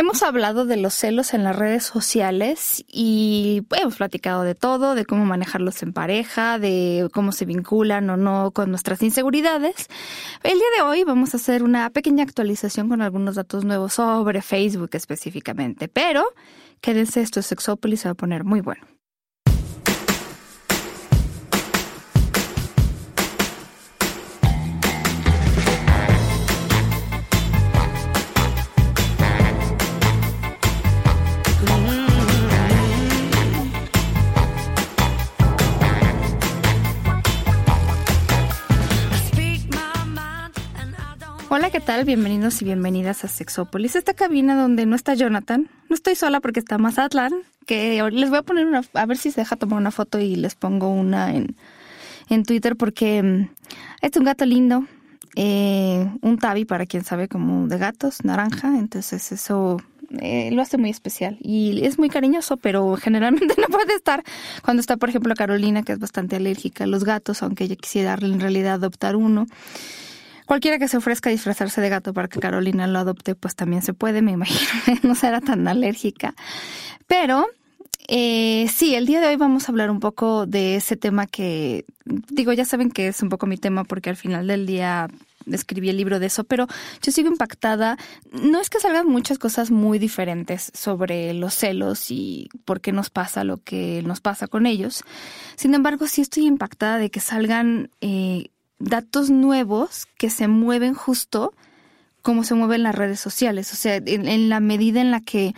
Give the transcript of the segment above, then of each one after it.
Hemos hablado de los celos en las redes sociales y hemos platicado de todo, de cómo manejarlos en pareja, de cómo se vinculan o no con nuestras inseguridades. El día de hoy vamos a hacer una pequeña actualización con algunos datos nuevos sobre Facebook específicamente, pero quédense, esto es Sexópolis, se va a poner muy bueno. Hola, ¿qué tal? Bienvenidos y bienvenidas a Sexópolis, esta cabina donde no está Jonathan. No estoy sola porque está Mazatlán, que les voy a poner una, a ver si se deja tomar una foto y les pongo una en, en Twitter porque mm, es un gato lindo, eh, un tabi para quien sabe como de gatos, naranja, entonces eso eh, lo hace muy especial y es muy cariñoso, pero generalmente no puede estar cuando está, por ejemplo, Carolina, que es bastante alérgica a los gatos, aunque ella quisiera en realidad adoptar uno. Cualquiera que se ofrezca a disfrazarse de gato para que Carolina lo adopte, pues también se puede, me imagino, no será tan alérgica. Pero eh, sí, el día de hoy vamos a hablar un poco de ese tema que, digo, ya saben que es un poco mi tema porque al final del día escribí el libro de eso, pero yo sigo impactada. No es que salgan muchas cosas muy diferentes sobre los celos y por qué nos pasa lo que nos pasa con ellos. Sin embargo, sí estoy impactada de que salgan eh, datos nuevos que se mueven justo como se mueven las redes sociales. O sea, en, la medida en la que,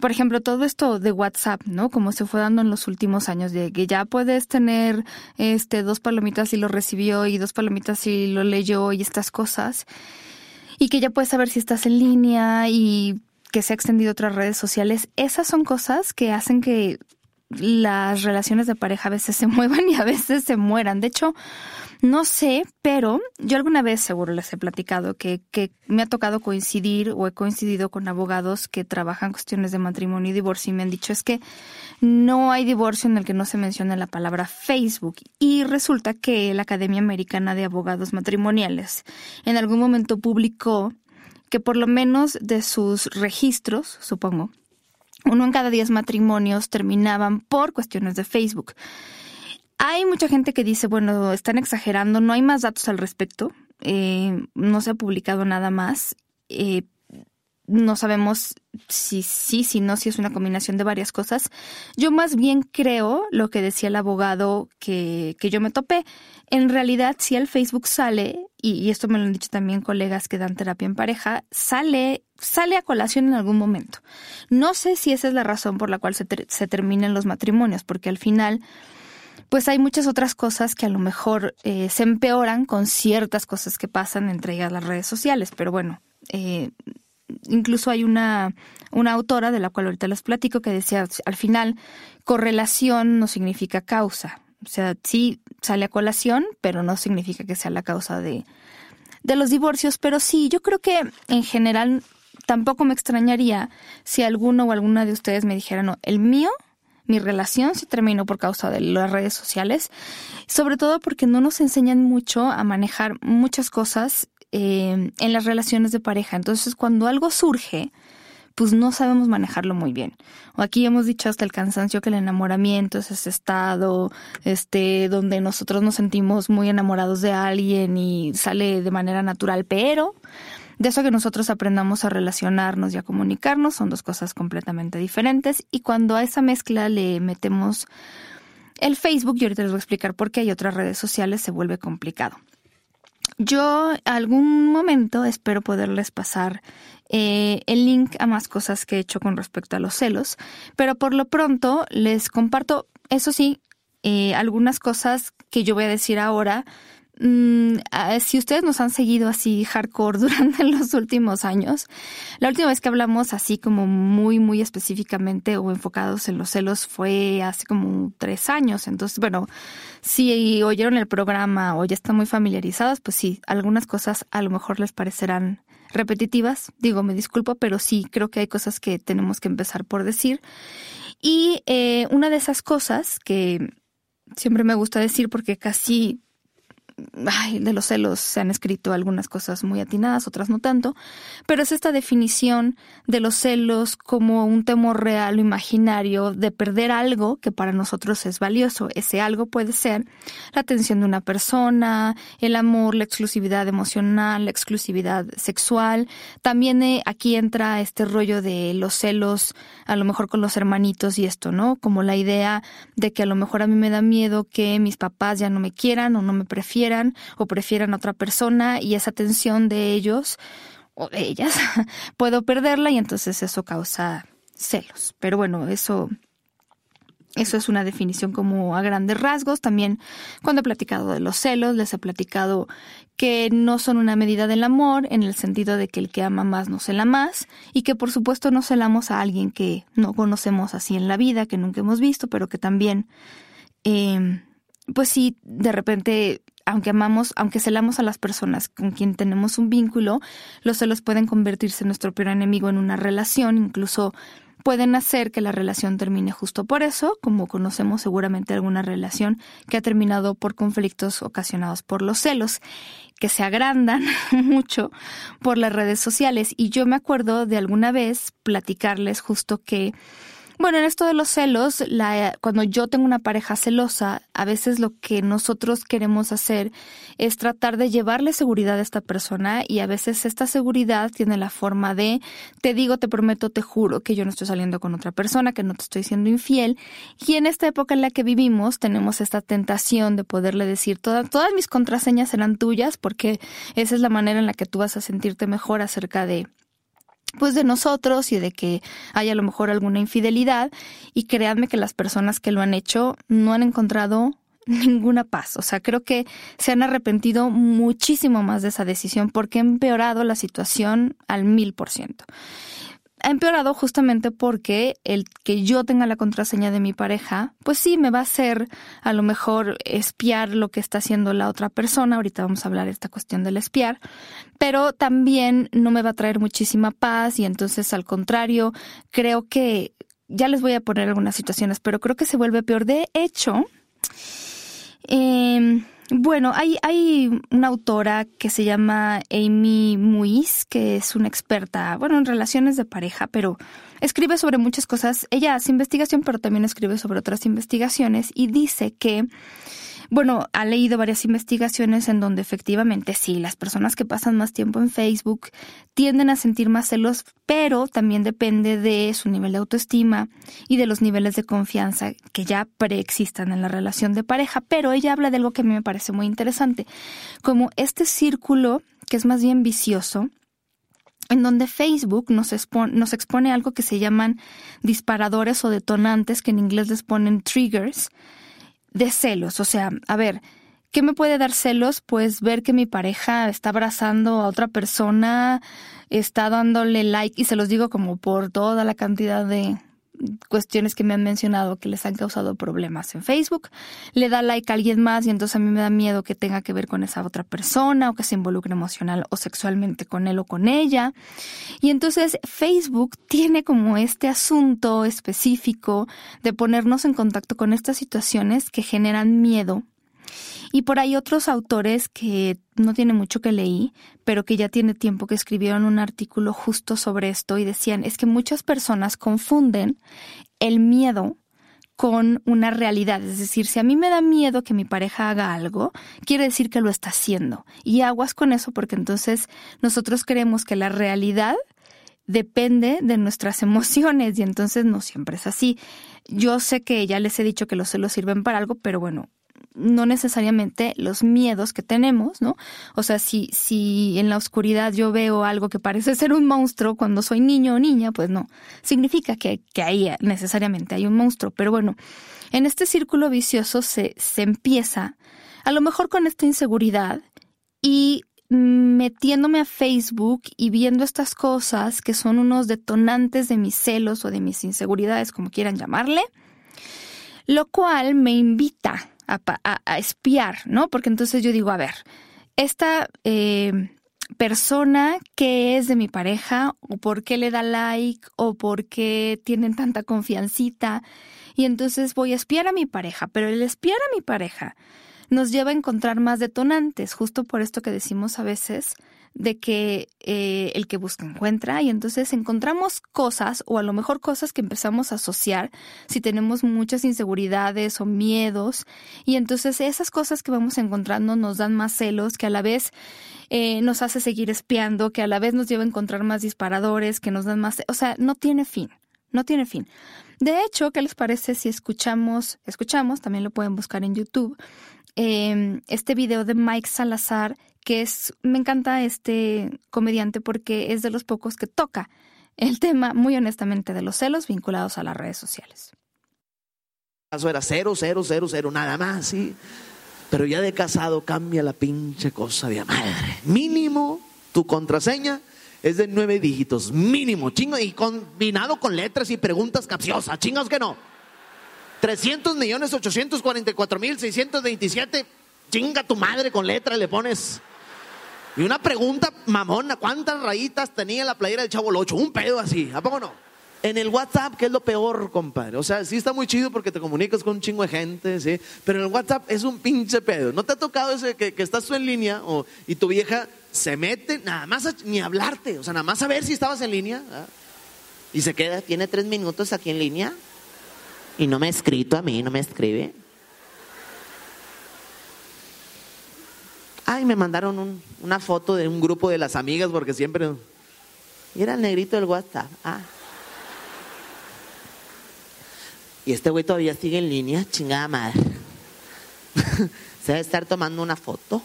por ejemplo, todo esto de WhatsApp, ¿no? Como se fue dando en los últimos años, de que ya puedes tener este dos palomitas y lo recibió y dos palomitas y lo leyó y estas cosas. Y que ya puedes saber si estás en línea y que se ha extendido otras redes sociales. Esas son cosas que hacen que las relaciones de pareja a veces se muevan y a veces se mueran. De hecho, no sé, pero yo alguna vez seguro les he platicado que, que me ha tocado coincidir o he coincidido con abogados que trabajan cuestiones de matrimonio y divorcio y me han dicho es que no hay divorcio en el que no se mencione la palabra Facebook. Y resulta que la Academia Americana de Abogados Matrimoniales en algún momento publicó que por lo menos de sus registros, supongo, uno en cada diez matrimonios terminaban por cuestiones de Facebook. Hay mucha gente que dice, bueno, están exagerando, no hay más datos al respecto, eh, no se ha publicado nada más. Eh, no sabemos si sí, si no, si es una combinación de varias cosas. Yo más bien creo lo que decía el abogado que, que yo me topé. En realidad, si el Facebook sale, y, esto me lo han dicho también colegas que dan terapia en pareja, sale, sale a colación en algún momento. No sé si esa es la razón por la cual se, se terminan los matrimonios, porque al final pues hay muchas otras cosas que a lo mejor eh, se empeoran con ciertas cosas que pasan entre ellas las redes sociales. Pero bueno, eh, incluso hay una, una autora de la cual ahorita les platico que decía, al final, correlación no significa causa. O sea, sí sale a colación, pero no significa que sea la causa de, de los divorcios. Pero sí, yo creo que en general tampoco me extrañaría si alguno o alguna de ustedes me dijera, no, el mío mi relación se terminó por causa de las redes sociales, sobre todo porque no nos enseñan mucho a manejar muchas cosas eh, en las relaciones de pareja. Entonces, cuando algo surge, pues no sabemos manejarlo muy bien. Aquí hemos dicho hasta el cansancio que el enamoramiento es ese estado, este, donde nosotros nos sentimos muy enamorados de alguien y sale de manera natural, pero de eso que nosotros aprendamos a relacionarnos y a comunicarnos son dos cosas completamente diferentes y cuando a esa mezcla le metemos el Facebook, y ahorita les voy a explicar por qué hay otras redes sociales, se vuelve complicado. Yo algún momento espero poderles pasar eh, el link a más cosas que he hecho con respecto a los celos, pero por lo pronto les comparto, eso sí, eh, algunas cosas que yo voy a decir ahora Mm, ah, si ustedes nos han seguido así hardcore durante los últimos años, la última vez que hablamos así como muy, muy específicamente o enfocados en los celos fue hace como tres años. Entonces, bueno, si oyeron el programa o ya están muy familiarizados, pues sí, algunas cosas a lo mejor les parecerán repetitivas. Digo, me disculpo, pero sí creo que hay cosas que tenemos que empezar por decir. Y eh, una de esas cosas que siempre me gusta decir porque casi de los celos se han escrito algunas cosas muy atinadas, otras no tanto, pero es esta definición de los celos como un temor real o imaginario de perder algo que para nosotros es valioso. Ese algo puede ser la atención de una persona, el amor, la exclusividad emocional, la exclusividad sexual. También eh, aquí entra este rollo de los celos, a lo mejor con los hermanitos y esto, ¿no? Como la idea de que a lo mejor a mí me da miedo que mis papás ya no me quieran o no me prefieran o prefieran a otra persona y esa tensión de ellos o de ellas puedo perderla y entonces eso causa celos. Pero bueno, eso eso es una definición como a grandes rasgos. También cuando he platicado de los celos, les he platicado que no son una medida del amor en el sentido de que el que ama más no cela más y que por supuesto no celamos a alguien que no conocemos así en la vida, que nunca hemos visto, pero que también, eh, pues sí, de repente aunque amamos, aunque celamos a las personas con quien tenemos un vínculo, los celos pueden convertirse en nuestro peor enemigo en una relación, incluso pueden hacer que la relación termine justo por eso, como conocemos seguramente alguna relación que ha terminado por conflictos ocasionados por los celos, que se agrandan mucho por las redes sociales. Y yo me acuerdo de alguna vez platicarles justo que bueno, en esto de los celos, la, cuando yo tengo una pareja celosa, a veces lo que nosotros queremos hacer es tratar de llevarle seguridad a esta persona y a veces esta seguridad tiene la forma de te digo, te prometo, te juro que yo no estoy saliendo con otra persona, que no te estoy siendo infiel. Y en esta época en la que vivimos tenemos esta tentación de poderle decir todas, todas mis contraseñas serán tuyas porque esa es la manera en la que tú vas a sentirte mejor acerca de pues de nosotros y de que haya a lo mejor alguna infidelidad y créanme que las personas que lo han hecho no han encontrado ninguna paz. O sea, creo que se han arrepentido muchísimo más de esa decisión porque ha empeorado la situación al mil por ciento ha empeorado justamente porque el que yo tenga la contraseña de mi pareja, pues sí, me va a hacer a lo mejor espiar lo que está haciendo la otra persona. Ahorita vamos a hablar de esta cuestión del espiar, pero también no me va a traer muchísima paz y entonces al contrario, creo que ya les voy a poner algunas situaciones, pero creo que se vuelve peor. De hecho, eh, bueno, hay, hay una autora que se llama Amy Muiz, que es una experta, bueno, en relaciones de pareja, pero escribe sobre muchas cosas. Ella hace investigación, pero también escribe sobre otras investigaciones y dice que bueno, ha leído varias investigaciones en donde efectivamente sí, las personas que pasan más tiempo en Facebook tienden a sentir más celos, pero también depende de su nivel de autoestima y de los niveles de confianza que ya preexistan en la relación de pareja. Pero ella habla de algo que a mí me parece muy interesante, como este círculo que es más bien vicioso, en donde Facebook nos expone, nos expone algo que se llaman disparadores o detonantes, que en inglés les ponen triggers, de celos. O sea, a ver, ¿qué me puede dar celos? Pues ver que mi pareja está abrazando a otra persona, está dándole like, y se los digo como por toda la cantidad de cuestiones que me han mencionado que les han causado problemas en Facebook, le da like a alguien más y entonces a mí me da miedo que tenga que ver con esa otra persona o que se involucre emocional o sexualmente con él o con ella. Y entonces Facebook tiene como este asunto específico de ponernos en contacto con estas situaciones que generan miedo y por ahí otros autores que no tiene mucho que leí, pero que ya tiene tiempo que escribieron un artículo justo sobre esto y decían, es que muchas personas confunden el miedo con una realidad. Es decir, si a mí me da miedo que mi pareja haga algo, quiere decir que lo está haciendo. Y aguas con eso porque entonces nosotros creemos que la realidad depende de nuestras emociones y entonces no siempre es así. Yo sé que ya les he dicho que los celos sirven para algo, pero bueno, no necesariamente los miedos que tenemos, ¿no? O sea, si, si en la oscuridad yo veo algo que parece ser un monstruo cuando soy niño o niña, pues no, significa que, que ahí necesariamente hay un monstruo. Pero bueno, en este círculo vicioso se, se empieza, a lo mejor con esta inseguridad y metiéndome a Facebook y viendo estas cosas que son unos detonantes de mis celos o de mis inseguridades, como quieran llamarle, lo cual me invita a, espiar, ¿no? Porque entonces yo digo, a ver, esta eh, persona que es de mi pareja, o por qué le da like, o por qué tienen tanta confiancita, y entonces voy a espiar a mi pareja, pero el espiar a mi pareja nos lleva a encontrar más detonantes, justo por esto que decimos a veces de que eh, el que busca encuentra y entonces encontramos cosas o a lo mejor cosas que empezamos a asociar si tenemos muchas inseguridades o miedos y entonces esas cosas que vamos encontrando nos dan más celos que a la vez eh, nos hace seguir espiando, que a la vez nos lleva a encontrar más disparadores, que nos dan más, o sea, no tiene fin, no tiene fin. De hecho, ¿qué les parece si escuchamos, escuchamos, también lo pueden buscar en YouTube, eh, este video de Mike Salazar que es, me encanta este comediante porque es de los pocos que toca el tema, muy honestamente, de los celos vinculados a las redes sociales. Eso era cero, cero, cero, cero, nada más, sí. Pero ya de casado cambia la pinche cosa de madre. Mínimo, tu contraseña es de nueve dígitos, mínimo, chingo, y combinado con letras y preguntas capciosas, chingos que no. 300 millones 844 mil 627, chinga tu madre con letras, le pones y una pregunta mamona, ¿cuántas rayitas tenía la playera del Chavo Locho? Un pedo así, ¿a poco no? En el WhatsApp, que es lo peor, compadre. O sea, sí está muy chido porque te comunicas con un chingo de gente, ¿sí? Pero en el WhatsApp es un pinche pedo. ¿No te ha tocado ese que, estás tú en línea y tu vieja se mete, nada más ni hablarte, o sea, nada más a ver si estabas en línea? ¿ah? Y se queda, tiene tres minutos aquí en línea y no me ha escrito a mí, no me escribe. Ay, me mandaron una foto de un grupo de las amigas porque siempre... Y era el negrito del WhatsApp. Ah. Y este güey todavía sigue en línea, chingada madre. Se debe estar tomando una foto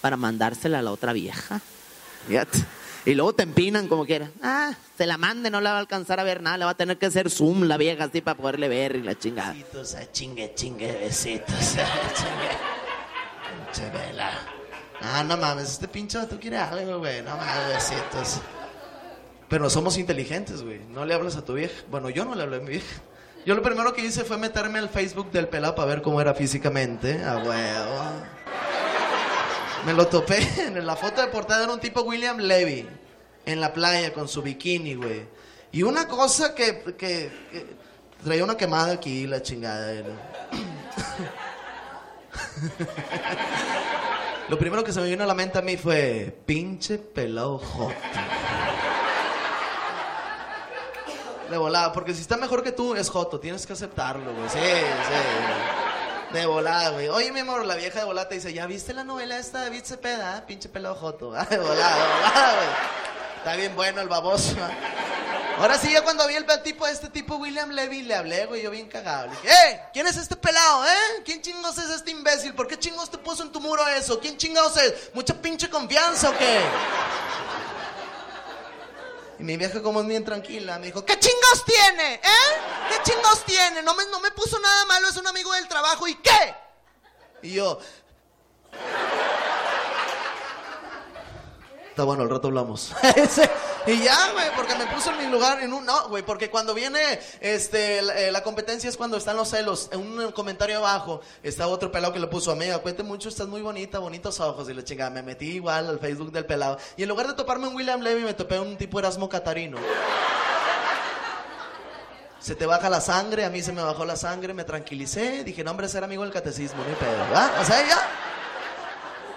para mandársela a la otra vieja. Y luego te empinan como quiera. Ah, se la mande, no la va a alcanzar a ver nada. Le va a tener que hacer zoom la vieja así para poderle ver y la chingada. Besitos, chingue, chingue, besitos. Chingue. vela. Ah, no mames, este pinche tú quieres algo, güey. No mames, besitos. Pero no somos inteligentes, güey. No le hablas a tu vieja. Bueno, yo no le hablé a mi vieja. Yo lo primero que hice fue meterme al Facebook del pelado para ver cómo era físicamente. A huevo. Me lo topé. En la foto de portada era un tipo William Levy. En la playa con su bikini, güey. Y una cosa que, que, traía una quemada aquí, la chingada. Lo primero que se me vino a la mente a mí fue, pinche pelado hot. De volada, porque si está mejor que tú, es joto, tienes que aceptarlo, güey. Sí, sí. De volada, güey. Oye, mi amor, la vieja de volada dice, ¿ya viste la novela esta de David Cepeda? Pinche pelado joto. De volada, de volada, güey. Está bien bueno el baboso. Ahora sí, ya cuando vi el tipo de este tipo, William Levy, le hablé, güey, yo bien cagado. Le dije, ¡eh! ¿Quién es este pelado, eh? ¿Quién chingos es este imbécil? ¿Por qué chingos te puso en tu muro eso? ¿Quién chingados es? ¿Mucha pinche confianza o qué? Y mi vieja, como es bien tranquila, me dijo, ¿qué chingos tiene? ¿Eh? ¿Qué chingos tiene? No me, no me puso nada malo, es un amigo del trabajo. ¿Y qué? Y yo... Bueno, al rato hablamos. Y ya, güey, porque me puso en mi lugar en un... No, güey, porque cuando viene este, eh, la, competencia es cuando están los celos. En un comentario abajo está otro pelado que le puso, amiga, cuente mucho, estás muy bonita, bonitos ojos. Y le chingada, me metí igual al Facebook del pelado. Y en lugar de toparme un William Levy, me topé un tipo Erasmo Catarino. Se te baja la sangre, a mí se me bajó la sangre, me tranquilicé, dije, no, hombre, ser amigo del catecismo, ni pedo, ¿verdad? O sea, ya...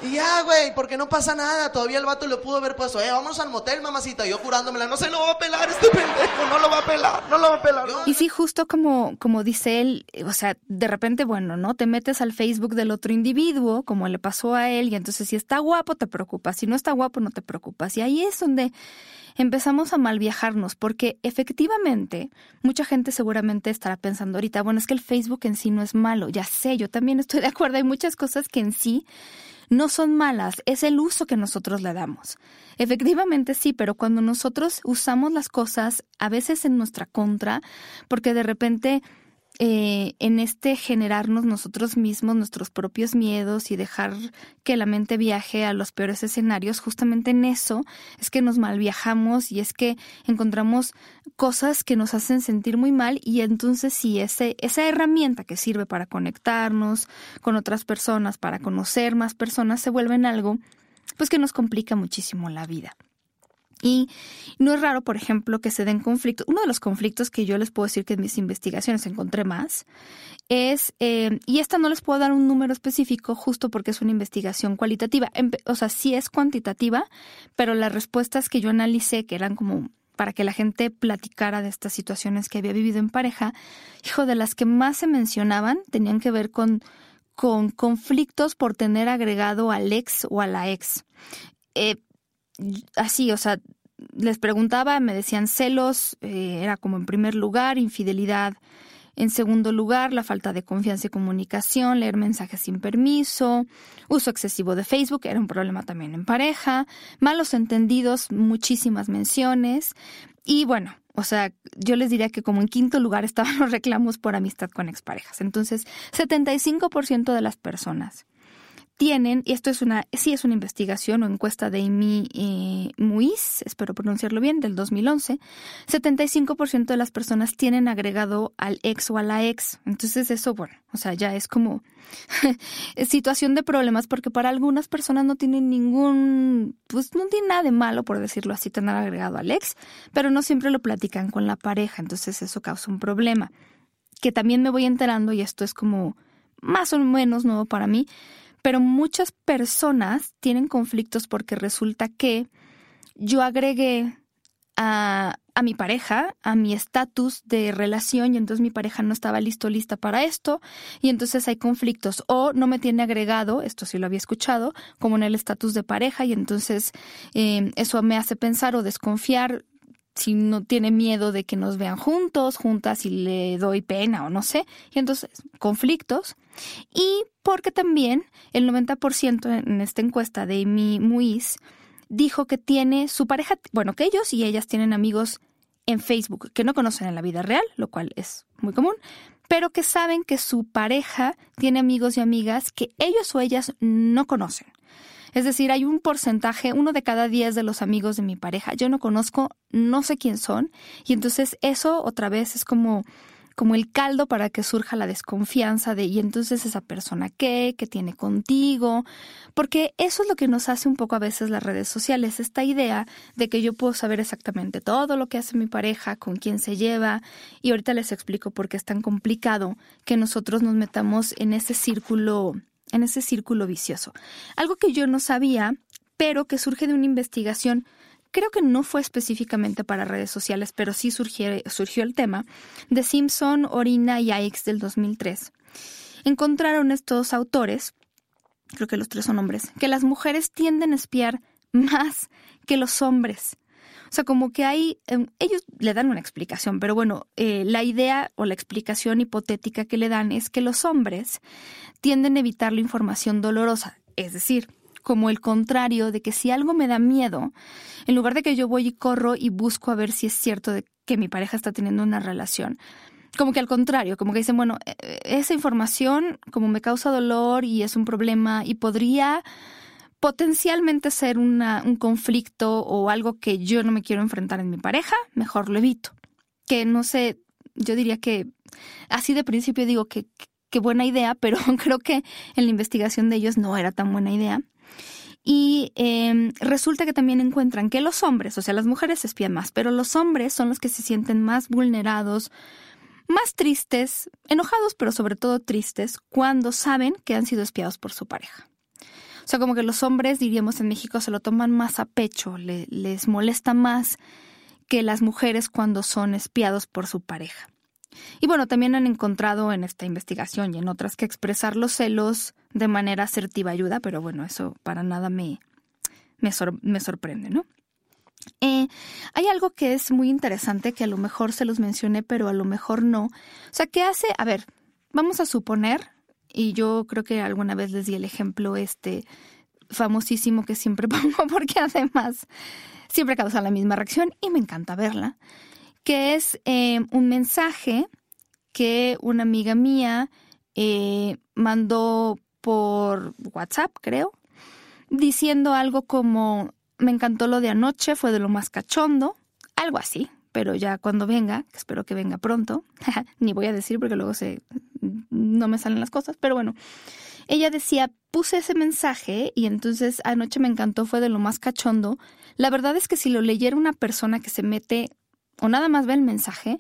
Y ya, güey, porque no pasa nada. Todavía el vato le pudo haber puesto, eh, vamos al motel, mamacita. Yo curándomela, no se lo va a pelar este pendejo, no lo va a pelar, no lo va a pelar. Y sí, justo como, como dice él, o sea, de repente, bueno, ¿no? Te metes al Facebook del otro individuo, como le pasó a él, y entonces si está guapo, te preocupas. Si no está guapo, no te preocupas. Y ahí es donde empezamos a mal viajarnos, porque efectivamente mucha gente seguramente estará pensando ahorita, bueno, es que el Facebook en sí no es malo, ya sé, yo también estoy de acuerdo, hay muchas cosas que en sí no son malas, es el uso que nosotros le damos. Efectivamente sí, pero cuando nosotros usamos las cosas a veces en nuestra contra, porque de repente eh, en este generarnos nosotros mismos nuestros propios miedos y dejar que la mente viaje a los peores escenarios, justamente en eso es que nos mal viajamos y es que encontramos cosas que nos hacen sentir muy mal y entonces sí, ese, esa herramienta que sirve para conectarnos con otras personas, para conocer más personas, se vuelve en algo pues que nos complica muchísimo la vida. Y no es raro, por ejemplo, que se den conflictos. Uno de los conflictos que yo les puedo decir que en mis investigaciones encontré más es, eh, y esta no les puedo dar un número específico justo porque es una investigación cualitativa. O sea, sí es cuantitativa, pero las respuestas que yo analicé, que eran como para que la gente platicara de estas situaciones que había vivido en pareja, hijo, de las que más se mencionaban tenían que ver con, con conflictos por tener agregado al ex o a la ex. Eh, así, o sea, les preguntaba, me decían celos, eh, era como en primer lugar, infidelidad en segundo lugar, la falta de confianza y comunicación, leer mensajes sin permiso, uso excesivo de Facebook, era un problema también en pareja, malos entendidos, muchísimas menciones y bueno, o sea, yo les diría que como en quinto lugar estaban los reclamos por amistad con exparejas. Entonces, 75% de las personas tienen, y esto es una, sí es una investigación o encuesta de Amy eh, Muiz, espero pronunciarlo bien, del 2011, 75% de las personas tienen agregado al ex o a la ex. Entonces eso, bueno, o sea, ya es como situación de problemas porque para algunas personas no tienen ningún, pues no tiene nada de malo, por decirlo así, tener agregado al ex, pero no siempre lo platican con la pareja, entonces eso causa un problema. Que también me voy enterando, y esto es como más o menos nuevo para mí, pero muchas personas tienen conflictos porque resulta que yo agregué a, a mi pareja, a mi estatus de relación y entonces mi pareja no estaba listo, lista para esto y entonces hay conflictos. O no me tiene agregado, esto sí lo había escuchado, como en el estatus de pareja y entonces eh, eso me hace pensar o desconfiar si no tiene miedo de que nos vean juntos, juntas y le doy pena o no sé, y entonces conflictos. Y porque también el 90% en esta encuesta de Amy Muiz dijo que tiene su pareja, bueno, que ellos y ellas tienen amigos en Facebook que no conocen en la vida real, lo cual es muy común, pero que saben que su pareja tiene amigos y amigas que ellos o ellas no conocen. Es decir, hay un porcentaje, uno de cada diez de los amigos de mi pareja, yo no conozco, no sé quién son, y entonces eso otra vez es como como el caldo para que surja la desconfianza de y entonces esa persona qué, qué tiene contigo, porque eso es lo que nos hace un poco a veces las redes sociales, esta idea de que yo puedo saber exactamente todo lo que hace mi pareja, con quién se lleva, y ahorita les explico por qué es tan complicado que nosotros nos metamos en ese círculo en ese círculo vicioso. Algo que yo no sabía, pero que surge de una investigación, creo que no fue específicamente para redes sociales, pero sí surgió, el tema, de Simpson, Orina y Aix del 2003. Encontraron estos autores, creo que los tres son hombres, que las mujeres tienden a espiar más que los hombres. O sea, como que hay, em, ellos le dan una explicación, pero bueno, eh, la idea o la explicación hipotética que le dan es que los hombres tienden a evitar la información dolorosa, es decir, como el contrario de que si algo me da miedo, en lugar de que yo voy y corro y busco a ver si es cierto de que mi pareja está teniendo una relación, como que al contrario, como que dicen, bueno, e, e, esa información como me causa dolor y es un problema y podría potencialmente ser un conflicto o algo que yo no me quiero enfrentar en mi pareja, mejor lo evito. Que no sé, yo diría que así de principio digo que qué buena idea, pero creo que en la investigación de ellos no era tan buena idea. Y em, resulta que también encuentran que los hombres, o sea, las mujeres se espían más, pero los hombres son los que se sienten más vulnerados, más tristes, enojados, pero sobre todo tristes, cuando saben que han sido espiados por su pareja. O sea, como que los hombres, diríamos en México, se lo toman más a pecho, les molesta más que las mujeres cuando son espiados por su pareja. Y bueno, también han encontrado en esta investigación y en otras que expresar los celos de manera asertiva ayuda, pero bueno, eso para nada me, me, sorprende, ¿no? Eh, hay algo que es muy interesante que a lo mejor se los mencioné, pero a lo mejor no. O sea, ¿qué hace? A ver, vamos a suponer y yo creo que alguna vez les di el ejemplo este famosísimo que siempre pongo porque además siempre causa la misma reacción y me encanta verla, que es eh, un mensaje que una amiga mía eh, mandó por WhatsApp, creo, diciendo algo como, me encantó lo de anoche, fue de lo más cachondo, algo así, pero ya cuando venga, que espero que venga pronto, ni voy a decir porque luego se, no me salen las cosas, pero bueno, ella decía, puse ese mensaje y entonces anoche me encantó, fue de lo más cachondo. La verdad es que si lo leyera una persona que se mete o nada más ve el mensaje,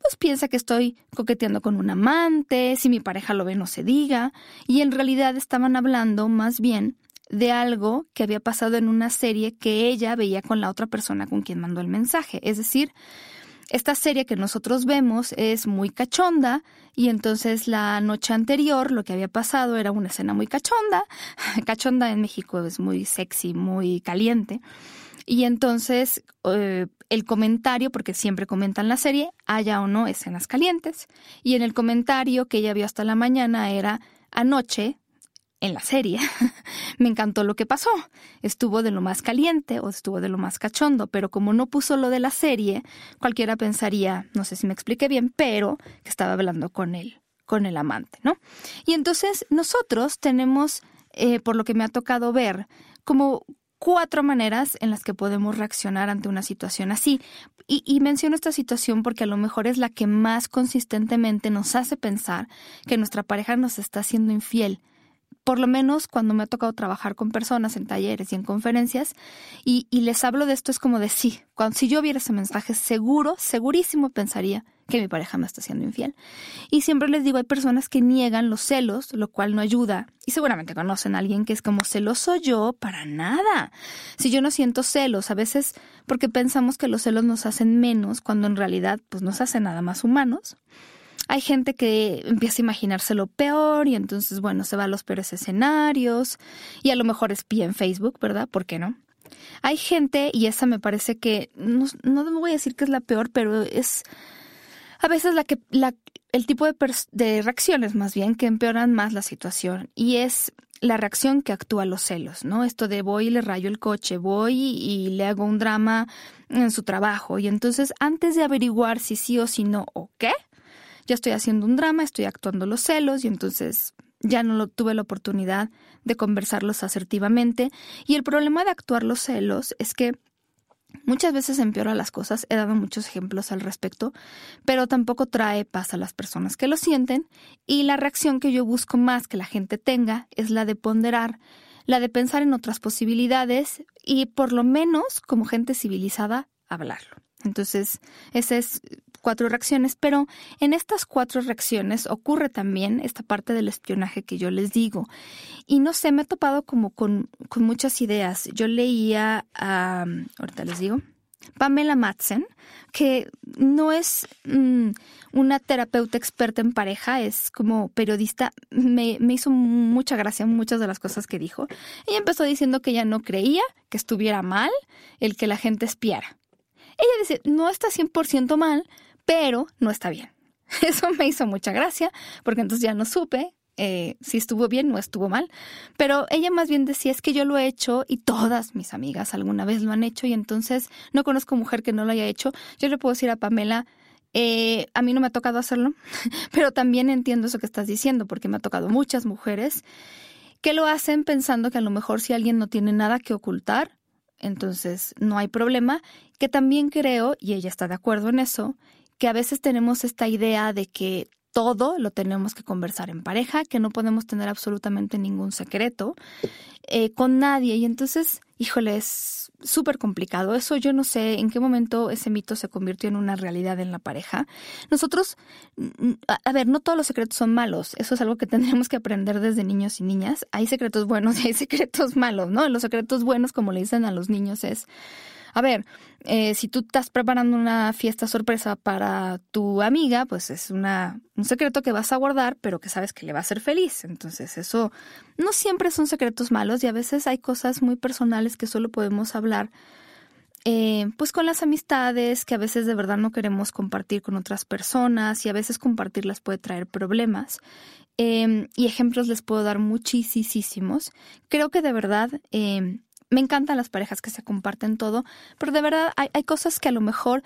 pues piensa que estoy coqueteando con un amante, si mi pareja lo ve no se diga, y en realidad estaban hablando más bien de algo que había pasado en una serie que ella veía con la otra persona con quien mandó el mensaje. Es decir, esta serie que nosotros vemos es muy cachonda y entonces la noche anterior lo que había pasado era una escena muy cachonda. Cachonda en México es muy sexy, muy caliente. Y entonces eh, el comentario, porque siempre comentan la serie, haya o no escenas calientes. Y en el comentario que ella vio hasta la mañana era anoche en la serie. me encantó lo que pasó. Estuvo de lo más caliente o estuvo de lo más cachondo, pero como no puso lo de la serie, cualquiera pensaría, no sé si me expliqué bien, pero que estaba hablando con él, con el amante, ¿no? Y entonces nosotros tenemos, eh, por lo que me ha tocado ver, como cuatro maneras en las que podemos reaccionar ante una situación así. Y, y, menciono esta situación porque a lo mejor es la que más consistentemente nos hace pensar que nuestra pareja nos está haciendo infiel por lo menos cuando me ha tocado trabajar con personas en talleres y en conferencias, y, les hablo de esto, es como de sí, cuando, si yo viera ese mensaje, seguro, segurísimo pensaría que mi pareja me está haciendo infiel. Y siempre les digo, hay personas que niegan los celos, lo cual no ayuda. Y seguramente conocen a alguien que es como celoso yo, para nada. Si yo no siento celos, a veces porque pensamos que los celos nos hacen menos, cuando en realidad pues nos hacen nada más humanos. Hay gente que empieza a imaginarse lo peor y entonces, bueno, se va a los peores escenarios y a lo mejor espía en Facebook, ¿verdad? ¿Por qué no? Hay gente, y esa me parece que, no, no me voy a decir que es la peor, pero es a veces la que, la, el tipo de, reacciones más bien que empeoran más la situación y es la reacción que actúa los celos, ¿no? Esto de voy y le rayo el coche, voy y, le hago un drama en su trabajo y entonces antes de averiguar si sí o si no o qué, ya estoy haciendo un drama, estoy actuando los celos y entonces ya no tuve la oportunidad de conversarlos asertivamente. Y el problema de actuar los celos es que muchas veces empeora las cosas, he dado muchos ejemplos al respecto, pero tampoco trae paz a las personas que lo sienten y la reacción que yo busco más que la gente tenga es la de ponderar, la de pensar en otras posibilidades y por lo menos como gente civilizada hablarlo. Entonces, esa es cuatro reacciones, pero en estas cuatro reacciones ocurre también esta parte del espionaje que yo les digo. Y no sé, me he topado como con, muchas ideas. Yo leía a, ahorita les digo, Pamela Madsen, que no es mm, una terapeuta experta en pareja, es como periodista, me, me, hizo mucha gracia muchas de las cosas que dijo. Ella empezó diciendo que ella no creía que estuviera mal el que la gente espiara. Ella dice, no está 100% mal, pero no está bien. Eso me hizo mucha gracia, porque entonces ya no supe eh, si estuvo bien o estuvo mal. Pero ella más bien decía, es que yo lo he hecho y todas mis amigas alguna vez lo han hecho y entonces no conozco mujer que no lo haya hecho. Yo le puedo decir a Pamela, eh, a mí no me ha tocado hacerlo, pero también entiendo eso que estás diciendo, porque me ha tocado muchas mujeres que lo hacen pensando que a lo mejor si alguien no tiene nada que ocultar, entonces no hay problema, que también creo, y ella está de acuerdo en eso, que a veces tenemos esta idea de que todo lo tenemos que conversar en pareja, que no podemos tener absolutamente ningún secreto eh, con nadie. Y entonces, híjole, es súper complicado. Eso yo no sé en qué momento ese mito se convirtió en una realidad en la pareja. Nosotros, a ver, no todos los secretos son malos. Eso es algo que tendríamos que aprender desde niños y niñas. Hay secretos buenos y hay secretos malos, ¿no? Los secretos buenos, como le dicen a los niños, es a ver, eh, si tú estás preparando una fiesta sorpresa para tu amiga, pues es una, un secreto que vas a guardar, pero que sabes que le va a hacer feliz. Entonces, eso no siempre son secretos malos y a veces hay cosas muy personales que solo podemos hablar. Eh, pues con las amistades que a veces de verdad no queremos compartir con otras personas y a veces compartirlas puede traer problemas. Em, y ejemplos les puedo dar muchísimos. Creo que de verdad em, me encantan las parejas que se comparten todo, pero de verdad hay, hay cosas que a lo mejor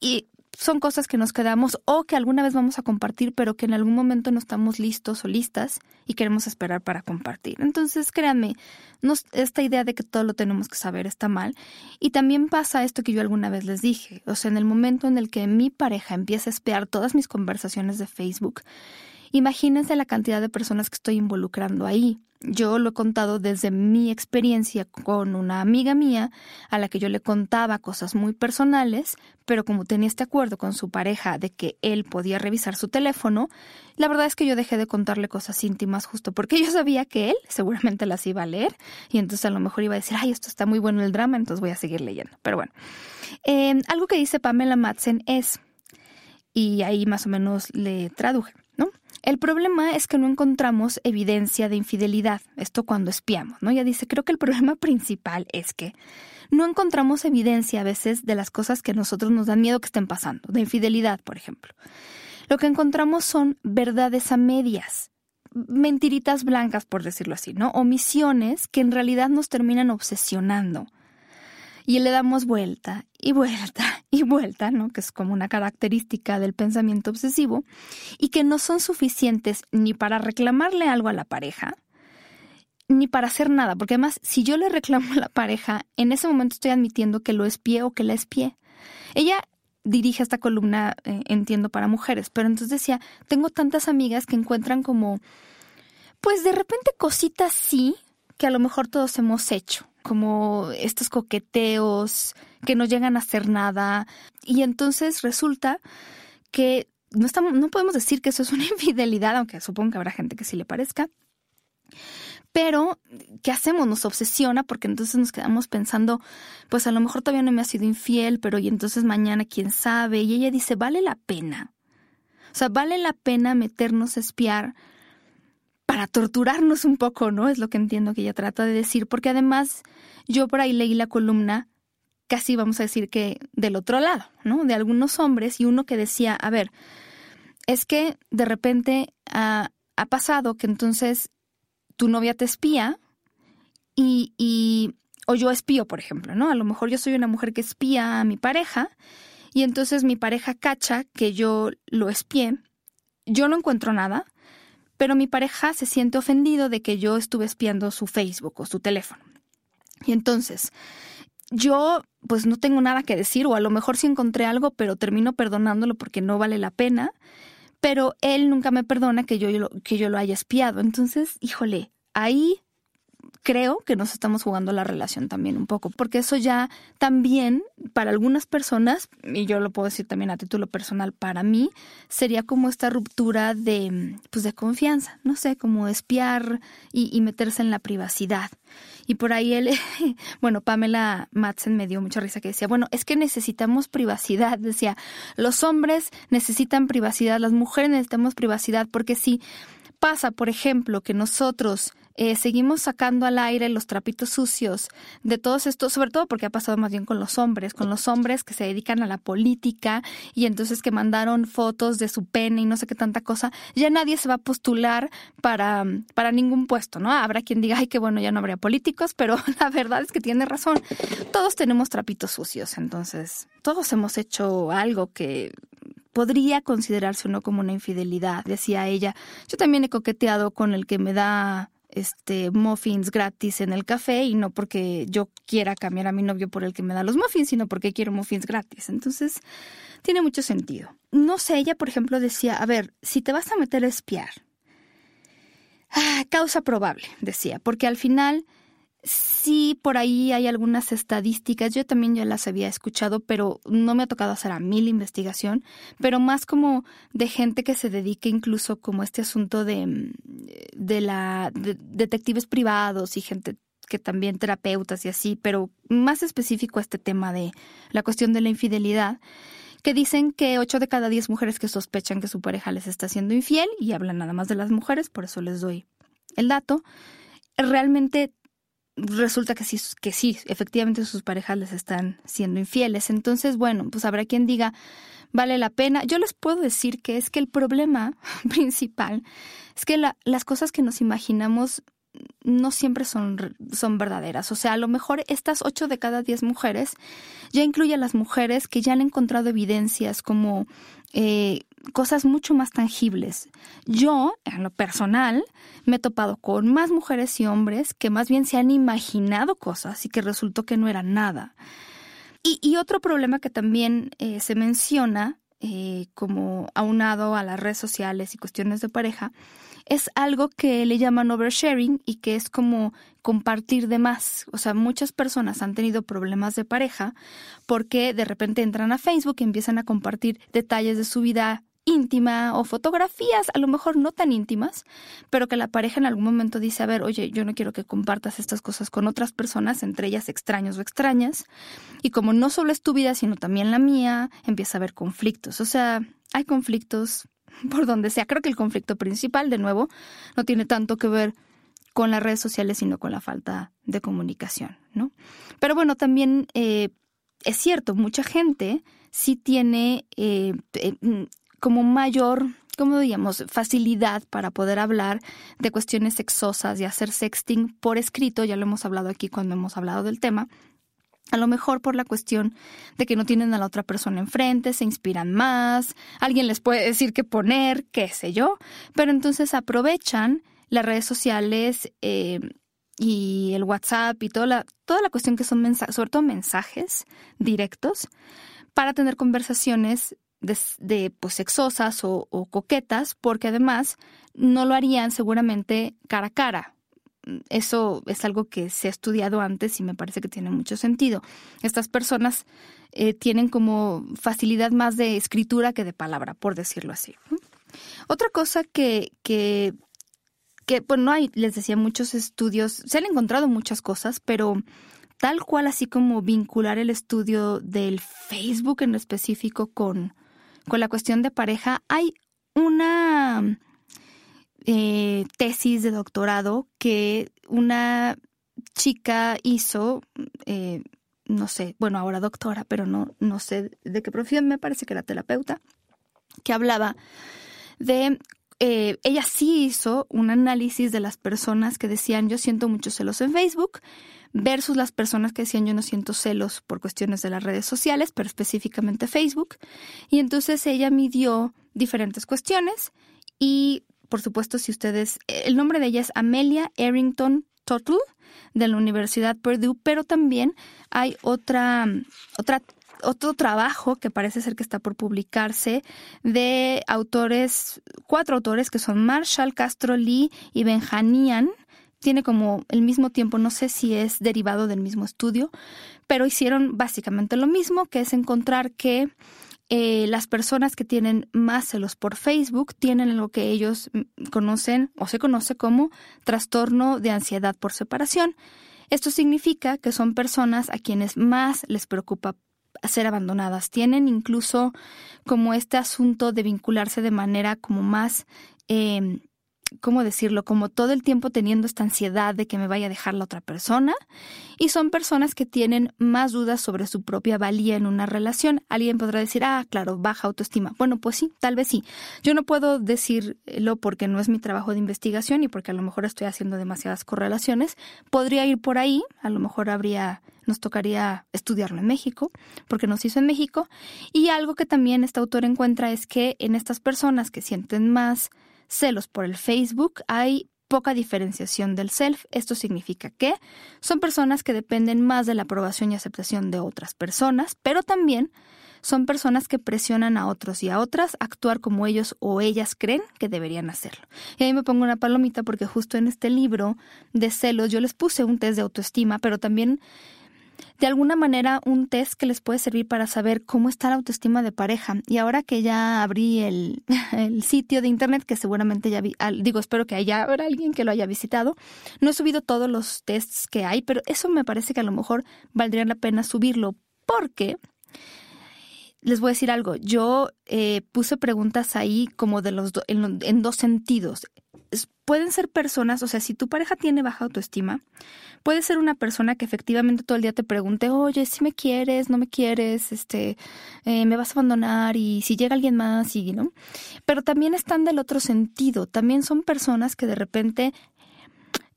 y son cosas que nos quedamos o que alguna vez vamos a compartir, pero que en algún momento no estamos listos o listas y queremos esperar para compartir. Entonces, créanme, esta idea de que todo lo tenemos que saber está mal. Y también pasa esto que yo alguna vez les dije. O sea, en el momento en el que mi pareja empieza a espiar todas mis conversaciones de Facebook, Imagínense la cantidad de personas que estoy involucrando ahí. Yo lo he contado desde mi experiencia con una amiga mía a la que yo le contaba cosas muy personales, pero como tenía este acuerdo con su pareja de que él podía revisar su teléfono, la verdad es que yo dejé de contarle cosas íntimas justo porque yo sabía que él seguramente las iba a leer y entonces a lo mejor iba a decir, ay, esto está muy bueno el drama, entonces voy a seguir leyendo. Pero bueno, eh, algo que dice Pamela Madsen es, y ahí más o menos le traduje, ¿no? El problema es que no encontramos evidencia de infidelidad, esto cuando espiamos, ¿no? Ella dice, creo que el problema principal es que no encontramos evidencia a veces de las cosas que a nosotros nos dan miedo que estén pasando, de infidelidad, por ejemplo. Lo que encontramos son verdades a medias, mentiritas blancas, por decirlo así, ¿no? Omisiones que en realidad nos terminan obsesionando y le damos vuelta y vuelta y vuelta, ¿no? que es como una característica del pensamiento obsesivo, y que no son suficientes ni para reclamarle algo a la pareja, ni para hacer nada, porque además si yo le reclamo a la pareja, en ese momento estoy admitiendo que lo espié o que la espié. Ella dirige esta columna, eh, entiendo, para mujeres, pero entonces decía, tengo tantas amigas que encuentran como, pues de repente cositas sí, que a lo mejor todos hemos hecho como estos coqueteos que no llegan a hacer nada. Y entonces resulta que no, estamos, no podemos decir que eso es una infidelidad, aunque supongo que habrá gente que sí le parezca. Pero, ¿qué hacemos? Nos obsesiona porque entonces nos quedamos pensando, pues a lo mejor todavía no me ha sido infiel, pero y entonces mañana quién sabe. Y ella dice, vale la pena. O sea, vale la pena meternos a espiar para torturarnos un poco, ¿no? Es lo que entiendo que ella trata de decir, porque además yo por ahí leí la columna casi vamos a decir que del otro lado, ¿no? De algunos hombres y uno que decía, a ver, es que de repente ha, pasado que entonces tu novia te espía y, y, o yo espío, por ejemplo, ¿no? A lo mejor yo soy una mujer que espía a mi pareja y entonces mi pareja cacha que yo lo espié, yo no encuentro nada, pero mi pareja se siente ofendido de que yo estuve espiando su Facebook o su teléfono. Y entonces, yo pues no tengo nada que decir o a lo mejor sí encontré algo, pero termino perdonándolo porque no vale la pena, pero él nunca me perdona que yo, que yo lo haya espiado. Entonces, híjole, ahí creo que nos estamos jugando la relación también un poco, porque eso ya también para algunas personas, y yo lo puedo decir también a título personal, para mí sería como esta ruptura de, pues de confianza, no sé, como espiar y, meterse en la privacidad. Y por ahí él, bueno, Pamela Madsen me dio mucha risa que decía, bueno, es que necesitamos privacidad, decía, los hombres necesitan privacidad, las mujeres necesitamos privacidad, porque si pasa, por ejemplo, que nosotros eh, seguimos sacando al aire los trapitos sucios de todos estos, sobre todo porque ha pasado más bien con los hombres, con los hombres que se dedican a la política y entonces que mandaron fotos de su pene y no sé qué tanta cosa, ya nadie se va a postular para, para ningún puesto, ¿no? Habrá quien diga, ay, qué bueno, ya no habría políticos, pero la verdad es que tiene razón. Todos tenemos trapitos sucios, entonces todos hemos hecho algo que podría considerarse uno como una infidelidad, decía ella. Yo también he coqueteado con el que me da este muffins gratis en el café y no porque yo quiera cambiar a mi novio por el que me da los muffins, sino porque quiero muffins gratis. Entonces, tiene mucho sentido. No sé, ella, por ejemplo, decía, a ver, si te vas a meter a espiar, ah, causa probable, decía, porque al final Sí, por ahí hay algunas estadísticas, yo también ya las había escuchado, pero no me ha tocado hacer a mí la investigación, pero más como de gente que se dedique incluso como este asunto de, mm, de la detectives privados y gente que también terapeutas y así, pero más específico este tema de la cuestión de la infidelidad, que dicen que 8 de cada 10 mujeres que sospechan que su pareja les está siendo infiel, y hablan nada más de las mujeres, por eso les doy el dato, realmente resulta que sí, que sí, efectivamente sus parejas les están siendo infieles. Entonces, bueno, pues habrá quien diga, vale la pena. Yo les puedo decir que es que el problema principal es que las cosas que nos imaginamos no siempre son, son verdaderas. O sea, a lo mejor estas ocho de cada diez mujeres ya incluye a las mujeres que ya han encontrado evidencias como eh, cosas mucho más tangibles. Yo, en lo personal, me he topado con más mujeres y hombres que más bien se han imaginado cosas y que resultó que no era nada. Y, otro problema que también eh, se menciona eh, como aunado a las redes sociales y cuestiones de pareja, es algo que le llaman oversharing y que es como compartir de más. O sea, muchas personas han tenido problemas de pareja porque de repente entran a Facebook y empiezan a compartir detalles de su vida íntima o fotografías, a lo mejor no tan íntimas, pero que la pareja en algún momento dice, a ver, oye, yo no quiero que compartas estas cosas con otras personas, entre ellas extraños o extrañas, y como no solo es tu vida, sino también la mía, empieza a haber conflictos. O sea, hay conflictos por donde sea. Creo que el conflicto principal, de nuevo, no tiene tanto que ver con las redes sociales, sino con la falta de comunicación, ¿no? Pero bueno, también eh, es cierto, mucha gente sí tiene eh, eh, como mayor, ¿cómo digamos?, facilidad para poder hablar de cuestiones sexosas y hacer sexting por escrito, ya lo hemos hablado aquí cuando hemos hablado del tema, a lo mejor por la cuestión de que no tienen a la otra persona enfrente, se inspiran más, alguien les puede decir qué poner, qué sé yo, pero entonces aprovechan las redes sociales eh, y el WhatsApp y toda la, toda la cuestión que son mensajes, sobre todo mensajes directos, para tener conversaciones de, pues sexosas o, coquetas, porque además no lo harían seguramente cara a cara. Eso es algo que se ha estudiado antes y me parece que tiene mucho sentido. Estas personas eh, tienen como facilidad más de escritura que de palabra, por decirlo así. Otra cosa que, que, que bueno, no hay, les decía, muchos estudios, se han encontrado muchas cosas, pero tal cual así como vincular el estudio del Facebook en específico con, con la cuestión de pareja, hay una eh, tesis de doctorado que una chica hizo, eh, no sé, bueno, ahora doctora, pero no, no sé de qué profesión, me parece que era terapeuta, que hablaba de eh, ella sí hizo un análisis de las personas que decían yo siento muchos celos en Facebook versus las personas que decían yo no siento celos por cuestiones de las redes sociales, pero específicamente Facebook. Y entonces ella midió diferentes cuestiones y, por supuesto, si ustedes, el nombre de ella es Amelia Errington Tuttle de la Universidad Purdue, pero también hay otra, otra otro trabajo que parece ser que está por publicarse de autores, cuatro autores que son Marshall, Castro Lee y Benjanian, tiene como el mismo tiempo, no sé si es derivado del mismo estudio, pero hicieron básicamente lo mismo, que es encontrar que eh, las personas que tienen más celos por Facebook tienen lo que ellos mm, conocen o se conoce como trastorno de ansiedad por separación. Esto significa que son personas a quienes más les preocupa ser abandonadas. Tienen incluso como este asunto de vincularse de manera como más eh, ¿cómo decirlo? Como todo el tiempo teniendo esta ansiedad de que me vaya a dejar la otra persona. Y son personas que tienen más dudas sobre su propia valía en una relación. Alguien podrá decir, ah, claro, baja autoestima. Bueno, pues sí, tal vez sí. Yo no puedo decirlo porque no es mi trabajo de investigación y porque a lo mejor estoy haciendo demasiadas correlaciones. Podría ir por ahí, a lo mejor habría nos tocaría estudiarlo en México, porque nos hizo en México. Y algo que también este autor encuentra es que en estas personas que sienten más celos por el Facebook, hay poca diferenciación del self. Esto significa que son personas que dependen más de la aprobación y aceptación de otras personas, pero también son personas que presionan a otros y a otras a actuar como ellos o ellas creen que deberían hacerlo. Y ahí me pongo una palomita porque justo en este libro de celos yo les puse un test de autoestima, pero también de alguna manera un test que les puede servir para saber cómo está la autoestima de pareja. Y ahora que ya abrí el, sitio de internet, que seguramente ya vi, digo, espero que haya habrá alguien que lo haya visitado, no he subido todos los tests que hay, pero eso me parece que a lo mejor valdría la pena subirlo porque les voy a decir algo. Yo eh, puse preguntas ahí como de los en, dos sentidos. Pueden ser personas, o sea, si tu pareja tiene baja autoestima, puede ser una persona que efectivamente todo el día te pregunte, oye, si me quieres, no me quieres, este, eh, me vas a abandonar y si llega alguien más y no. Pero también están del otro sentido. También son personas que de repente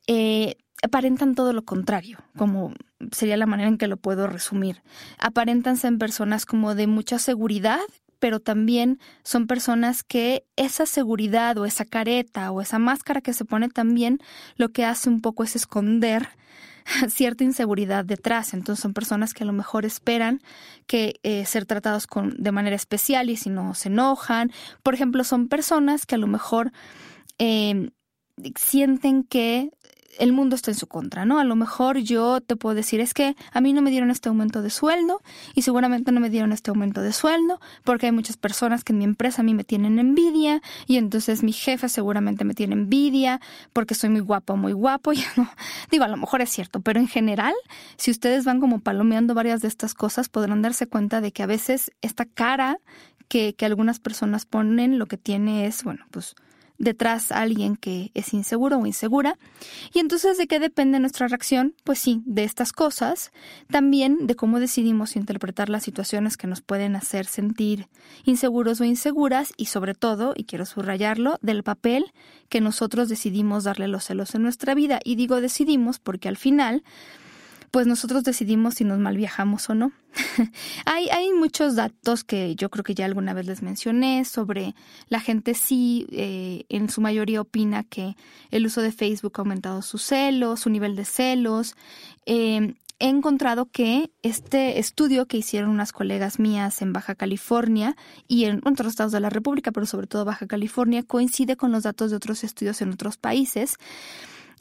eh, aparentan todo lo contrario, como sería la manera en que lo puedo resumir. Aparentan ser personas como de mucha seguridad, pero también son personas que esa seguridad o esa careta o esa máscara que se pone también lo que hace un poco es esconder cierta inseguridad detrás. Entonces son personas que a lo mejor esperan que eh, ser tratados con, de manera especial y si no se enojan. Por ejemplo, son personas que a lo mejor eh, sienten que el mundo está en su contra, ¿no? A lo mejor yo te puedo decir, es que a mí no me dieron este aumento de sueldo y seguramente no me dieron este aumento de sueldo porque hay muchas personas que en mi empresa a mí me tienen envidia y entonces mi jefe seguramente me tiene envidia porque soy muy guapo muy guapo. Y no, digo, a lo mejor es cierto, pero en general, si ustedes van como palomeando varias de estas cosas, podrán darse cuenta de que a veces esta cara que, que algunas personas ponen lo que tiene es, bueno, pues detrás a alguien que es inseguro o insegura. Y entonces, ¿de qué depende nuestra reacción? Pues sí, de estas cosas, también de cómo decidimos interpretar las situaciones que nos pueden hacer sentir inseguros o inseguras y sobre todo, y quiero subrayarlo, del papel que nosotros decidimos darle los celos en nuestra vida. Y digo decidimos porque al final pues nosotros decidimos si nos mal viajamos o no. hay, hay muchos datos que yo creo que ya alguna vez les mencioné sobre la gente sí, eh, en su mayoría opina que el uso de Facebook ha aumentado sus celos, su nivel de celos. Eh, he encontrado que este estudio que hicieron unas colegas mías en Baja California y en otros estados de la República, pero sobre todo Baja California, coincide con los datos de otros estudios en otros países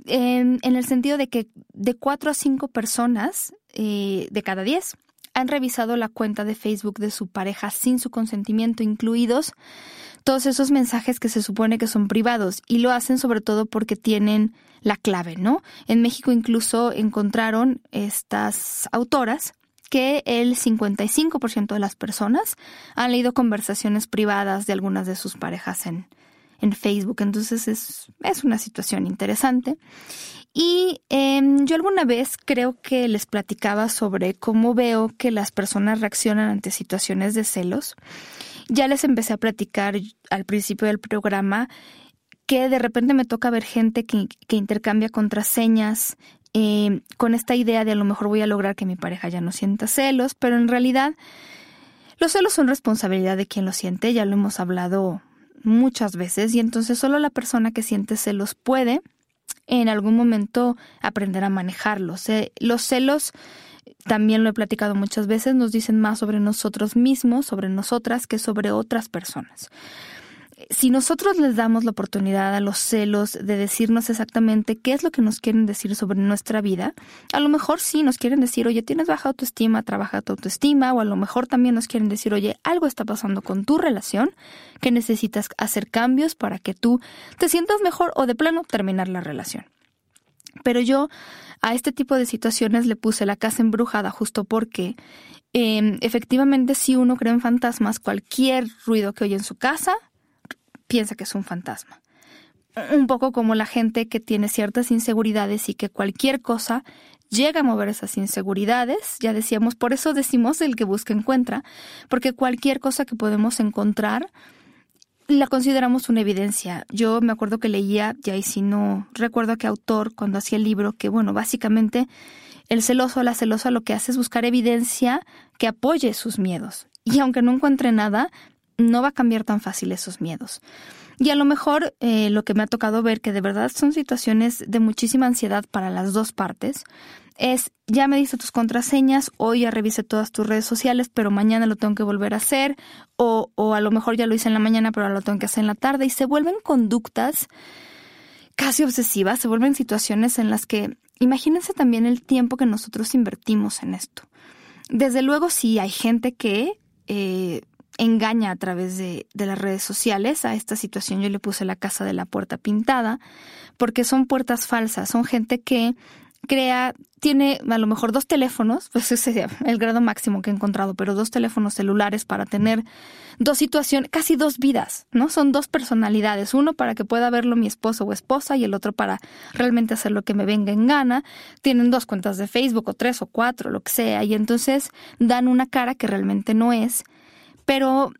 en, el sentido de que de cuatro a cinco personas eh, de cada diez han revisado la cuenta de Facebook de su pareja sin su consentimiento, incluidos todos esos mensajes que se supone que son privados y lo hacen sobre todo porque tienen la clave, ¿no? En México incluso encontraron estas autoras que el 55% de las personas han leído conversaciones privadas de algunas de sus parejas en, en Facebook. Entonces es, es una situación interesante. Y em, yo alguna vez creo que les platicaba sobre cómo veo que las personas reaccionan ante situaciones de celos. Ya les empecé a platicar al principio del programa que de repente me toca ver gente que, que intercambia contraseñas em, con esta idea de a lo mejor voy a lograr que mi pareja ya no sienta celos, pero en realidad los celos son responsabilidad de quien lo siente, ya lo hemos hablado muchas veces y entonces solo la persona que siente celos puede en algún momento aprender a manejarlos. Eh, los celos, también lo he platicado muchas veces, nos dicen más sobre nosotros mismos, sobre nosotras, que sobre otras personas si nosotros les damos la oportunidad a los celos de decirnos exactamente qué es lo que nos quieren decir sobre nuestra vida, a lo mejor sí nos quieren decir, oye, tienes baja autoestima, trabaja tu autoestima, o a lo mejor también nos quieren decir, oye, algo está pasando con tu relación, que necesitas hacer cambios para que tú te sientas mejor o de plano terminar la relación. Pero yo a este tipo de situaciones le puse la casa embrujada justo porque em, efectivamente si uno cree en fantasmas, cualquier ruido que oye en su casa piensa que es un fantasma. Un poco como la gente que tiene ciertas inseguridades y que cualquier cosa llega a mover esas inseguridades, ya decíamos, por eso decimos el que busca encuentra, porque cualquier cosa que podemos encontrar la consideramos una evidencia. Yo me acuerdo que leía, ya y si no recuerdo a qué autor cuando hacía el libro, que bueno, básicamente el celoso o la celosa lo que hace es buscar evidencia que apoye sus miedos. Y aunque no encuentre nada, no va a cambiar tan fácil esos miedos. Y a lo mejor eh, lo que me ha tocado ver, que de verdad son situaciones de muchísima ansiedad para las dos partes, es ya me diste tus contraseñas, hoy ya revisé todas tus redes sociales, pero mañana lo tengo que volver a hacer, o, o a lo mejor ya lo hice en la mañana, pero ahora lo tengo que hacer en la tarde, y se vuelven conductas casi obsesivas, se vuelven situaciones en las que imagínense también el tiempo que nosotros invertimos en esto. Desde luego sí hay gente que eh, engaña a través de, de, las redes sociales. A esta situación yo le puse la casa de la puerta pintada, porque son puertas falsas, son gente que crea, tiene a lo mejor dos teléfonos, pues ese es el grado máximo que he encontrado, pero dos teléfonos celulares para tener dos situaciones, casi dos vidas, ¿no? Son dos personalidades, uno para que pueda verlo mi esposo o esposa y el otro para realmente hacer lo que me venga en gana. Tienen dos cuentas de Facebook o tres o cuatro, lo que sea, y entonces dan una cara que realmente no es pero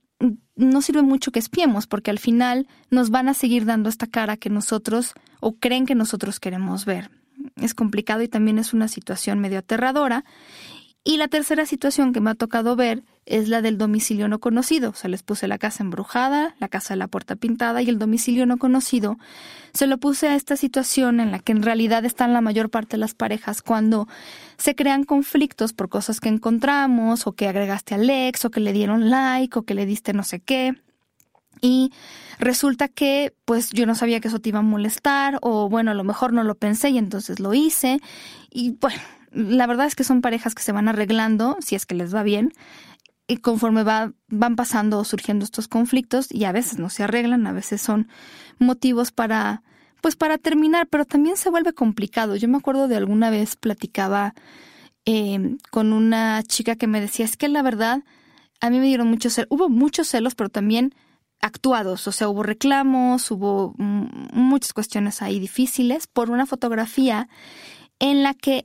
no sirve mucho que espiemos porque al final nos van a seguir dando esta cara que nosotros o creen que nosotros queremos ver. Es complicado y también es una situación medio aterradora. Y la tercera situación que me ha tocado ver es la del domicilio no conocido. O sea, les puse la casa embrujada, la casa de la puerta pintada y el domicilio no conocido. Se lo puse a esta situación en la que en realidad están la mayor parte de las parejas cuando se crean conflictos por cosas que encontramos o que agregaste al ex o que le dieron like o que le diste no sé qué. Y resulta que pues yo no sabía que eso te iba a molestar o bueno, a lo mejor no lo pensé y entonces lo hice. Y bueno, la verdad es que son parejas que se van arreglando, si es que les va bien, y conforme va, van pasando o surgiendo estos conflictos, y a veces no se arreglan, a veces son motivos para, pues para terminar, pero también se vuelve complicado. Yo me acuerdo de alguna vez platicaba eh, con una chica que me decía, es que la verdad, a mí me dieron muchos celos, hubo muchos celos, pero también actuados, o sea, hubo reclamos, hubo muchas cuestiones ahí difíciles por una fotografía en la que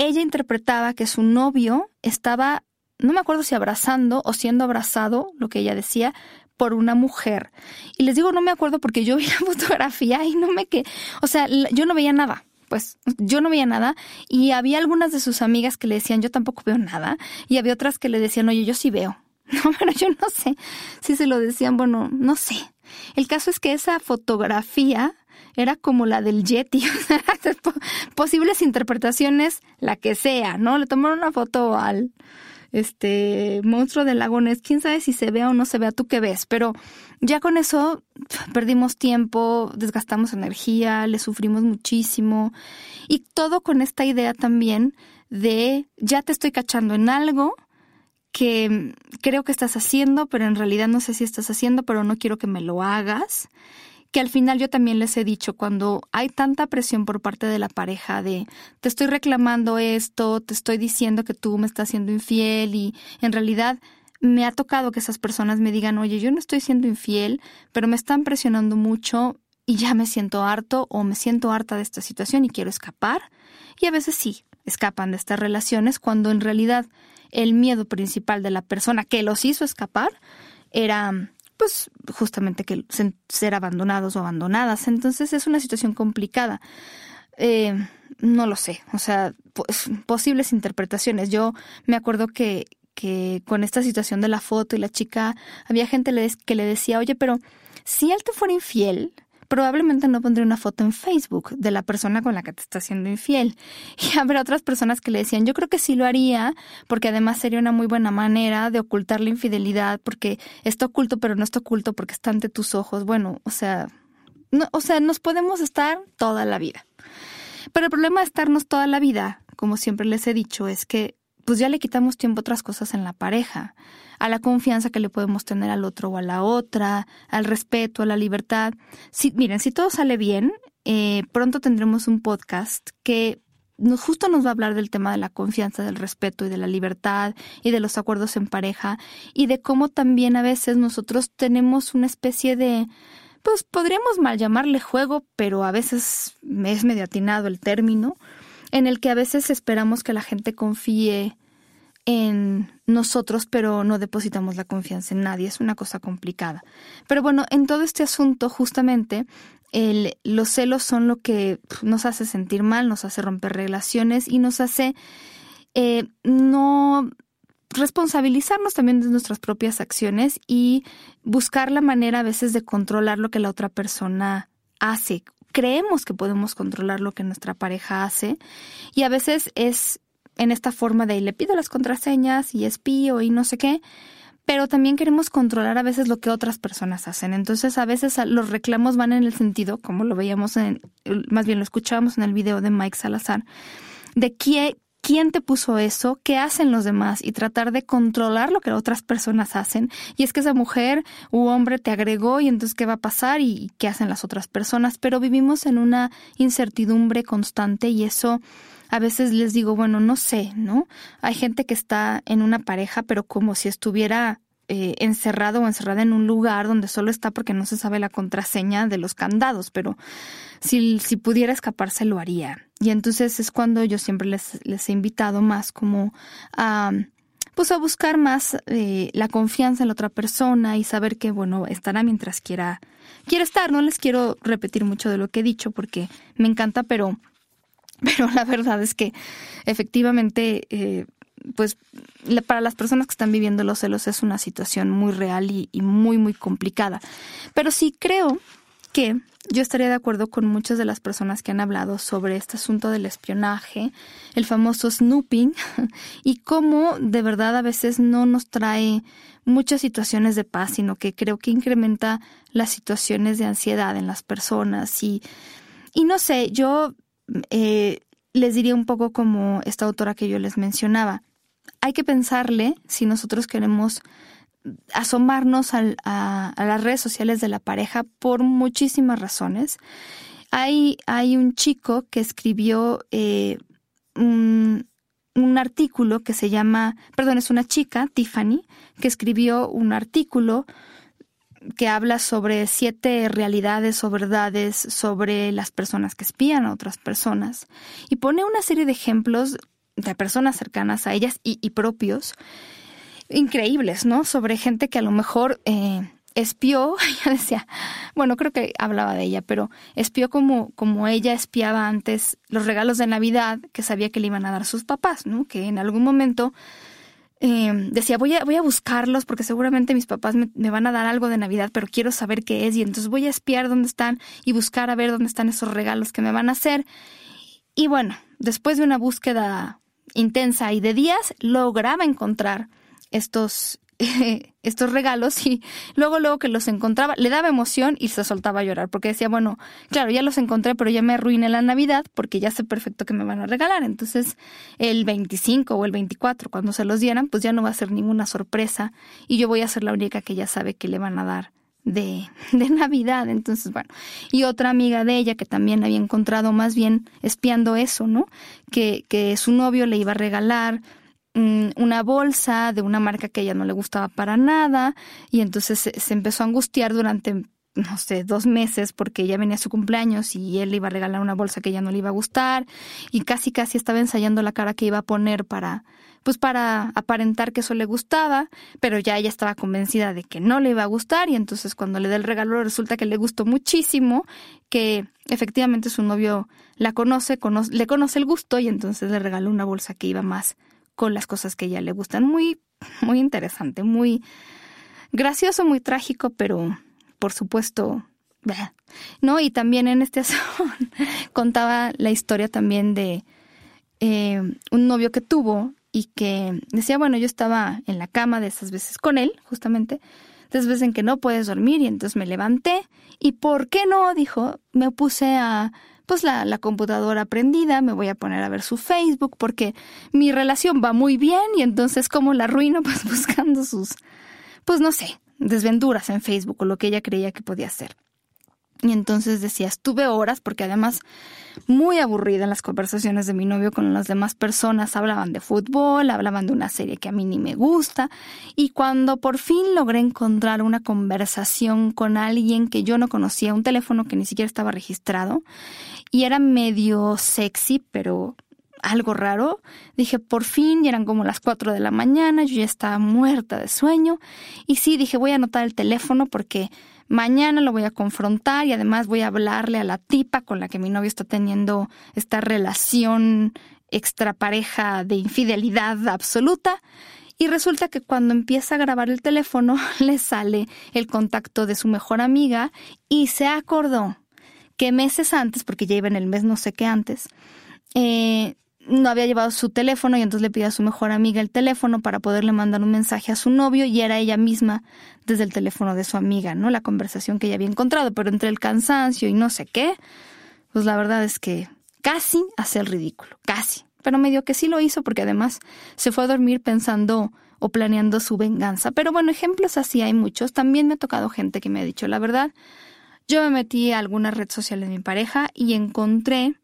ella interpretaba que su novio estaba, no me acuerdo si abrazando o siendo abrazado, lo que ella decía, por una mujer. Y les digo, no me acuerdo porque yo vi la fotografía y no me que, o sea, yo no veía nada. Pues yo no veía nada y había algunas de sus amigas que le decían, yo tampoco veo nada. Y había otras que le decían, oye, yo sí veo. No, pero yo no sé si se lo decían, bueno, no sé. El caso es que esa fotografía era como la del Yeti. Posibles interpretaciones, la que sea, ¿no? Le tomaron una foto al este monstruo del lago Ness. Quién sabe si se vea o no se vea, tú qué ves. Pero ya con eso perdimos tiempo, desgastamos energía, le sufrimos muchísimo. Y todo con esta idea también de ya te estoy cachando en algo que creo que estás haciendo, pero en realidad no sé si estás haciendo, pero no quiero que me lo hagas que al final yo también les he dicho, cuando hay tanta presión por parte de la pareja de te estoy reclamando esto, te estoy diciendo que tú me estás siendo infiel y en realidad me ha tocado que esas personas me digan, oye, yo no estoy siendo infiel, pero me están presionando mucho y ya me siento harto o me siento harta de esta situación y quiero escapar. Y a veces sí, escapan de estas relaciones cuando en realidad el miedo principal de la persona que los hizo escapar era pues justamente que ser abandonados o abandonadas. Entonces es una situación complicada. Eh, no lo sé, o sea, posibles interpretaciones. Yo me acuerdo que, que con esta situación de la foto y la chica, había gente que le decía, oye, pero si él te fuera infiel, probablemente no pondría una foto en Facebook de la persona con la que te está siendo infiel. Y habrá otras personas que le decían, yo creo que sí lo haría, porque además sería una muy buena manera de ocultar la infidelidad, porque está oculto, pero no está oculto porque está ante tus ojos. Bueno, o sea, no, o sea, nos podemos estar toda la vida. Pero el problema de estarnos toda la vida, como siempre les he dicho, es que pues ya le quitamos tiempo a otras cosas en la pareja a la confianza que le podemos tener al otro o a la otra, al respeto, a la libertad. Si, miren, si todo sale bien, eh, pronto tendremos un podcast que justo nos va a hablar del tema de la confianza, del respeto y de la libertad y de los acuerdos en pareja y de cómo también a veces nosotros tenemos una especie de, pues podríamos mal llamarle juego, pero a veces es medio atinado el término, en el que a veces esperamos que la gente confíe en nosotros, pero no depositamos la confianza en nadie. Es una cosa complicada. Pero bueno, en todo este asunto, justamente, los celos son lo que nos hace sentir mal, nos hace romper relaciones y nos hace eh, no responsabilizarnos también de nuestras propias acciones y buscar la manera a veces de controlar lo que la otra persona hace. Creemos que podemos controlar lo que nuestra pareja hace y a veces es en esta forma de le pido las contraseñas y espío y no sé qué, pero también queremos controlar a veces lo que otras personas hacen. Entonces, a veces los reclamos van en el sentido, como lo veíamos en, más bien lo escuchábamos en el video de Mike Salazar, de quién, quién te puso eso, qué hacen los demás y tratar de controlar lo que otras personas hacen. Y es que esa mujer u hombre te agregó y entonces qué va a pasar y qué hacen las otras personas. Pero vivimos en una incertidumbre constante y eso a veces les digo, bueno, no sé, ¿no? Hay gente que está en una pareja, pero como si estuviera eh, encerrado o encerrada en un lugar donde solo está porque no se sabe la contraseña de los candados, pero si, si pudiera escaparse lo haría. Y entonces es cuando yo siempre les, les he invitado más como a pues a buscar más eh, la confianza en la otra persona y saber que bueno estará mientras quiera quiera estar no les quiero repetir mucho de lo que he dicho porque me encanta pero pero la verdad es que efectivamente eh, pues para las personas que están viviendo los celos es una situación muy real y, y muy, muy complicada. Pero sí creo que yo estaría de acuerdo con muchas de las personas que han hablado sobre este asunto del espionaje, el famoso snooping, y cómo de verdad a veces no nos trae muchas situaciones de paz, sino que creo que incrementa las situaciones de ansiedad en las personas. Y, y no sé, yo eh, les diría un poco como esta autora que yo les mencionaba. Hay que pensarle si nosotros queremos asomarnos a, las redes sociales de la pareja por muchísimas razones. Hay, hay un chico que escribió eh, un, un, artículo que se llama, perdón, es una chica, Tiffany, que escribió un artículo que habla sobre siete realidades o verdades sobre las personas que espían a otras personas y pone una serie de ejemplos de personas cercanas a ellas y, propios increíbles, ¿no? Sobre gente que a lo mejor eh, espió, ella decía, bueno, creo que hablaba de ella, pero espió como, como ella espiaba antes los regalos de Navidad que sabía que le iban a dar sus papás, ¿no? Que en algún momento eh, decía, voy a, voy a buscarlos porque seguramente mis papás me, van a dar algo de Navidad, pero quiero saber qué es y entonces voy a espiar dónde están y buscar a ver dónde están esos regalos que me van a hacer. Y bueno, después de una búsqueda intensa y de días, lograba encontrar estos, estos regalos y luego, luego que los encontraba, le daba emoción y se soltaba a llorar porque decía, bueno, claro, ya los encontré, pero ya me arruiné la Navidad porque ya sé perfecto que me van a regalar. Entonces, el 25 o el 24, cuando se los dieran, pues ya no va a ser ninguna sorpresa y yo voy a ser la única que ya sabe que le van a dar de, de Navidad. Entonces, bueno, y otra amiga de ella que también había encontrado más bien espiando eso, ¿no? Que, que su novio le iba a regalar Mm, una bolsa de una marca que a ella no le gustaba para nada y entonces se, empezó a angustiar durante no sé, dos meses porque ya venía su cumpleaños y él le iba a regalar una bolsa que ella no le iba a gustar y casi casi estaba ensayando la cara que iba a poner para pues para aparentar que eso le gustaba, pero ya ella estaba convencida de que no le iba a gustar y entonces cuando le da el regalo resulta que le gustó muchísimo, que efectivamente su novio la conoce, le conoce el gusto y entonces le regaló una bolsa que iba más con las cosas que a ella le gustan. Muy, muy interesante, muy gracioso, muy trágico, pero por supuesto, ¿no? Y también en este contaba la historia también de eh, un novio que tuvo y que decía, bueno, yo estaba en la cama de esas veces con él, justamente, esas veces en que no puedes dormir y entonces me levanté y ¿por qué no? Dijo, me puse a pues la, la computadora prendida, me voy a poner a ver su Facebook porque mi relación va muy bien y entonces como la arruino pues buscando sus, pues no sé, desventuras en Facebook o lo que ella creía que podía hacer. Y entonces decía, estuve horas, porque además muy aburrida en las conversaciones de mi novio con las demás personas. Hablaban de fútbol, hablaban de una serie que a mí ni me gusta. Y cuando por fin logré encontrar una conversación con alguien que yo no conocía, un teléfono que ni siquiera estaba registrado, y era medio sexy, pero algo raro. Dije, por fin, y eran como las cuatro de la mañana, yo ya estaba muerta de sueño. Y sí, dije, voy a anotar el teléfono porque Mañana lo voy a confrontar y además voy a hablarle a la tipa con la que mi novio está teniendo esta relación extrapareja de infidelidad absoluta. Y resulta que cuando empieza a grabar el teléfono le sale el contacto de su mejor amiga y se acordó que meses antes, porque ya iba en el mes no sé qué antes, eh, no había llevado su teléfono y entonces le pidió a su mejor amiga el teléfono para poderle mandar un mensaje a su novio y era ella misma desde el teléfono de su amiga, ¿no? La conversación que ella había encontrado, pero entre el cansancio y no sé qué, pues la verdad es que casi hace el ridículo, casi. Pero medio que sí lo hizo porque además se fue a dormir pensando o planeando su venganza. Pero bueno, ejemplos así hay muchos. También me ha tocado gente que me ha dicho la verdad. Yo me metí a alguna red social de mi pareja y encontré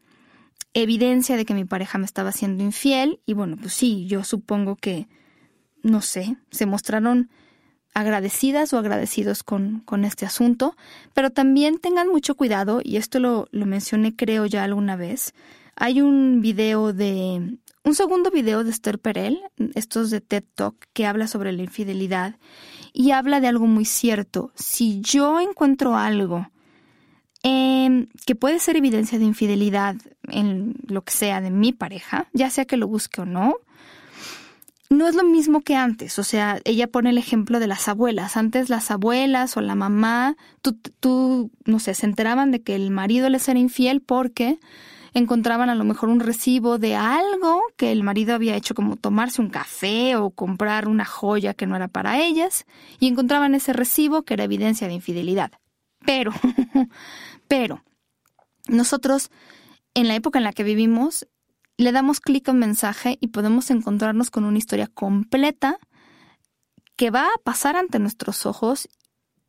evidencia de que mi pareja me estaba siendo infiel y bueno, pues sí, yo supongo que, no sé, se mostraron agradecidas o agradecidos con, con este asunto, pero también tengan mucho cuidado, y esto lo, lo mencioné creo ya alguna vez, hay un video de, un segundo video de Esther Perel, estos de TED Talk, que habla sobre la infidelidad y habla de algo muy cierto. Si yo encuentro algo Em, que puede ser evidencia de infidelidad en lo que sea de mi pareja, ya sea que lo busque o no, no es lo mismo que antes. O sea, ella pone el ejemplo de las abuelas. Antes las abuelas o la mamá, tú, tú, no sé, se enteraban de que el marido les era infiel porque encontraban a lo mejor un recibo de algo que el marido había hecho como tomarse un café o comprar una joya que no era para ellas y encontraban ese recibo que era evidencia de infidelidad. Pero, pero, nosotros en la época en la que vivimos le damos clic a un mensaje y podemos encontrarnos con una historia completa que va a pasar ante nuestros ojos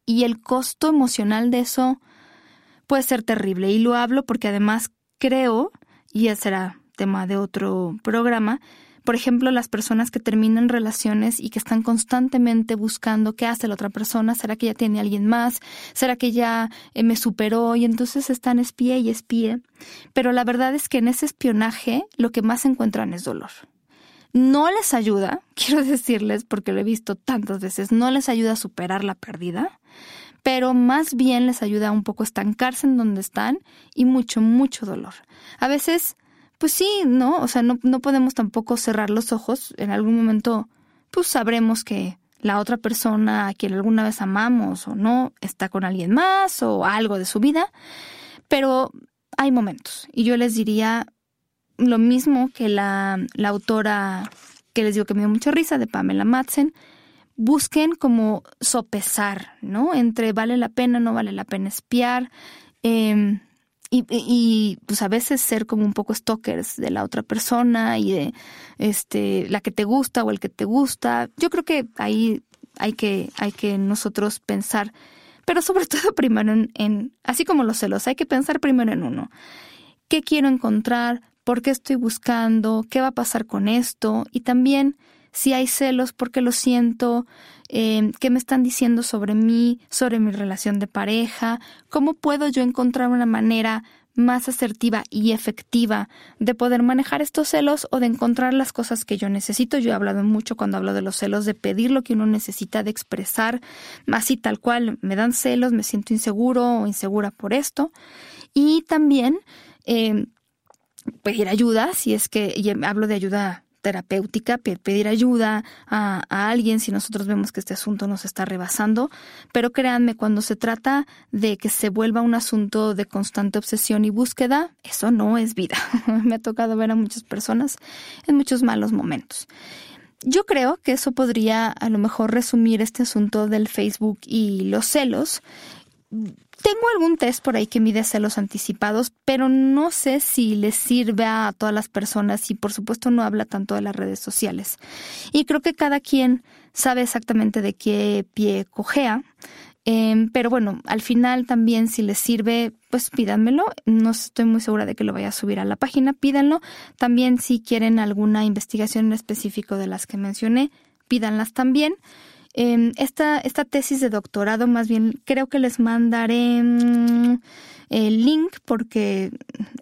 y el costo emocional de eso puede ser terrible. Y lo hablo porque además creo, y ese será tema de otro programa, por ejemplo, las personas que terminan relaciones y que están constantemente buscando qué hace la otra persona, ¿será que ya tiene alguien más? ¿Será que ya eh, me superó? Y entonces están espía y espía. Pero la verdad es que en ese espionaje lo que más encuentran es dolor. No les ayuda, quiero decirles, porque lo he visto tantas veces, no les ayuda a superar la pérdida, pero más bien les ayuda un poco a estancarse en donde están y mucho, mucho dolor. A veces pues sí, ¿no? O sea, no, no podemos tampoco cerrar los ojos. En algún momento, pues sabremos que la otra persona a quien alguna vez amamos o no está con alguien más o algo de su vida, pero hay momentos. Y yo les diría lo mismo que la, la autora que les digo que me dio mucha risa, de Pamela Madsen, busquen como sopesar, ¿no? Entre vale la pena, no vale la pena espiar. Eh, y, y, pues a veces ser como un poco stalkers de la otra persona y de este la que te gusta o el que te gusta. Yo creo que ahí hay que, hay que nosotros pensar, pero sobre todo primero en, en, así como los celos, hay que pensar primero en uno. ¿Qué quiero encontrar? ¿Por qué estoy buscando? ¿Qué va a pasar con esto? Y también si hay celos, ¿por qué lo siento? Eh, qué me están diciendo sobre mí, sobre mi relación de pareja, cómo puedo yo encontrar una manera más asertiva y efectiva de poder manejar estos celos o de encontrar las cosas que yo necesito. Yo he hablado mucho cuando hablo de los celos de pedir lo que uno necesita, de expresar así tal cual, me dan celos, me siento inseguro o insegura por esto. Y también eh, pedir ayuda, si es que hablo de ayuda terapéutica, pedir ayuda a, alguien si nosotros vemos que este asunto nos está rebasando. Pero créanme, cuando se trata de que se vuelva un asunto de constante obsesión y búsqueda, eso no es vida. Me ha tocado ver a muchas personas en muchos malos momentos. Yo creo que eso podría a lo mejor resumir este asunto del Facebook y los celos tengo algún test por ahí que mide celos anticipados, pero no sé si les sirve a todas las personas y por supuesto no habla tanto de las redes sociales. Y creo que cada quien sabe exactamente de qué pie cojea. Em, pero bueno, al final también si les sirve, pues pídanmelo. No estoy muy segura de que lo vaya a subir a la página, pídanlo. También si quieren alguna investigación en específico de las que mencioné, pídanlas también. Em, esta, esta tesis de doctorado, más bien, creo que les mandaré mm, el link porque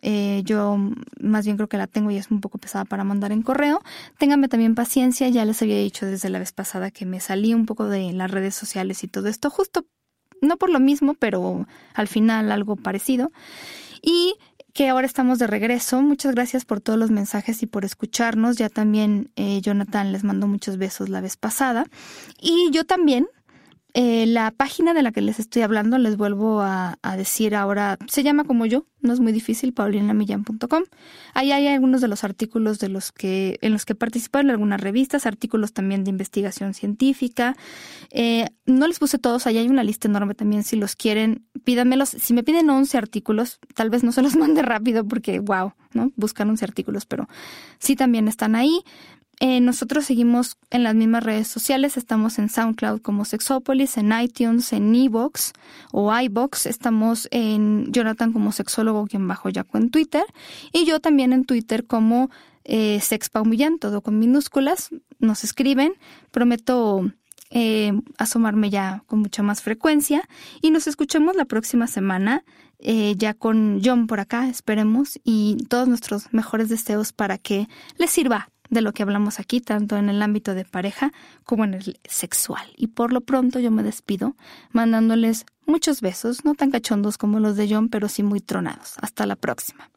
eh, yo más bien creo que la tengo y es un poco pesada para mandar en correo. Ténganme también paciencia, ya les había dicho desde la vez pasada que me salí un poco de las redes sociales y todo esto, justo no por lo mismo, pero al final algo parecido. Y que ahora estamos de regreso. Muchas gracias por todos los mensajes y por escucharnos. Ya también eh, Jonathan les mandó muchos besos la vez pasada. Y yo también eh, la página de la que les estoy hablando, les vuelvo a, decir ahora, se llama como yo, no es muy difícil, paulinamillan.com. Ahí hay algunos de los artículos de los que, en los que participo en algunas revistas, artículos también de investigación científica. Eh, no les puse todos, ahí hay una lista enorme también, si los quieren, pídanmelos. Si me piden 11 artículos, tal vez no se los mande rápido porque, wow, ¿no? Buscan 11 artículos, pero sí también están ahí. Eh, nosotros seguimos en las mismas redes sociales, estamos en SoundCloud como Sexópolis, en iTunes, en Evox o iBox, estamos en Jonathan como sexólogo quien bajo Yaco en Twitter. Y yo también en Twitter como eh, Sexpaumillan, todo con minúsculas, nos escriben, prometo eh, asomarme ya con mucha más frecuencia. Y nos escuchemos la próxima semana. Eh, ya con John por acá, esperemos, y todos nuestros mejores deseos para que les sirva de lo que hablamos aquí, tanto en el ámbito de pareja como en el sexual. Y por lo pronto yo me despido mandándoles muchos besos, no tan cachondos como los de John, pero sí muy tronados. Hasta la próxima.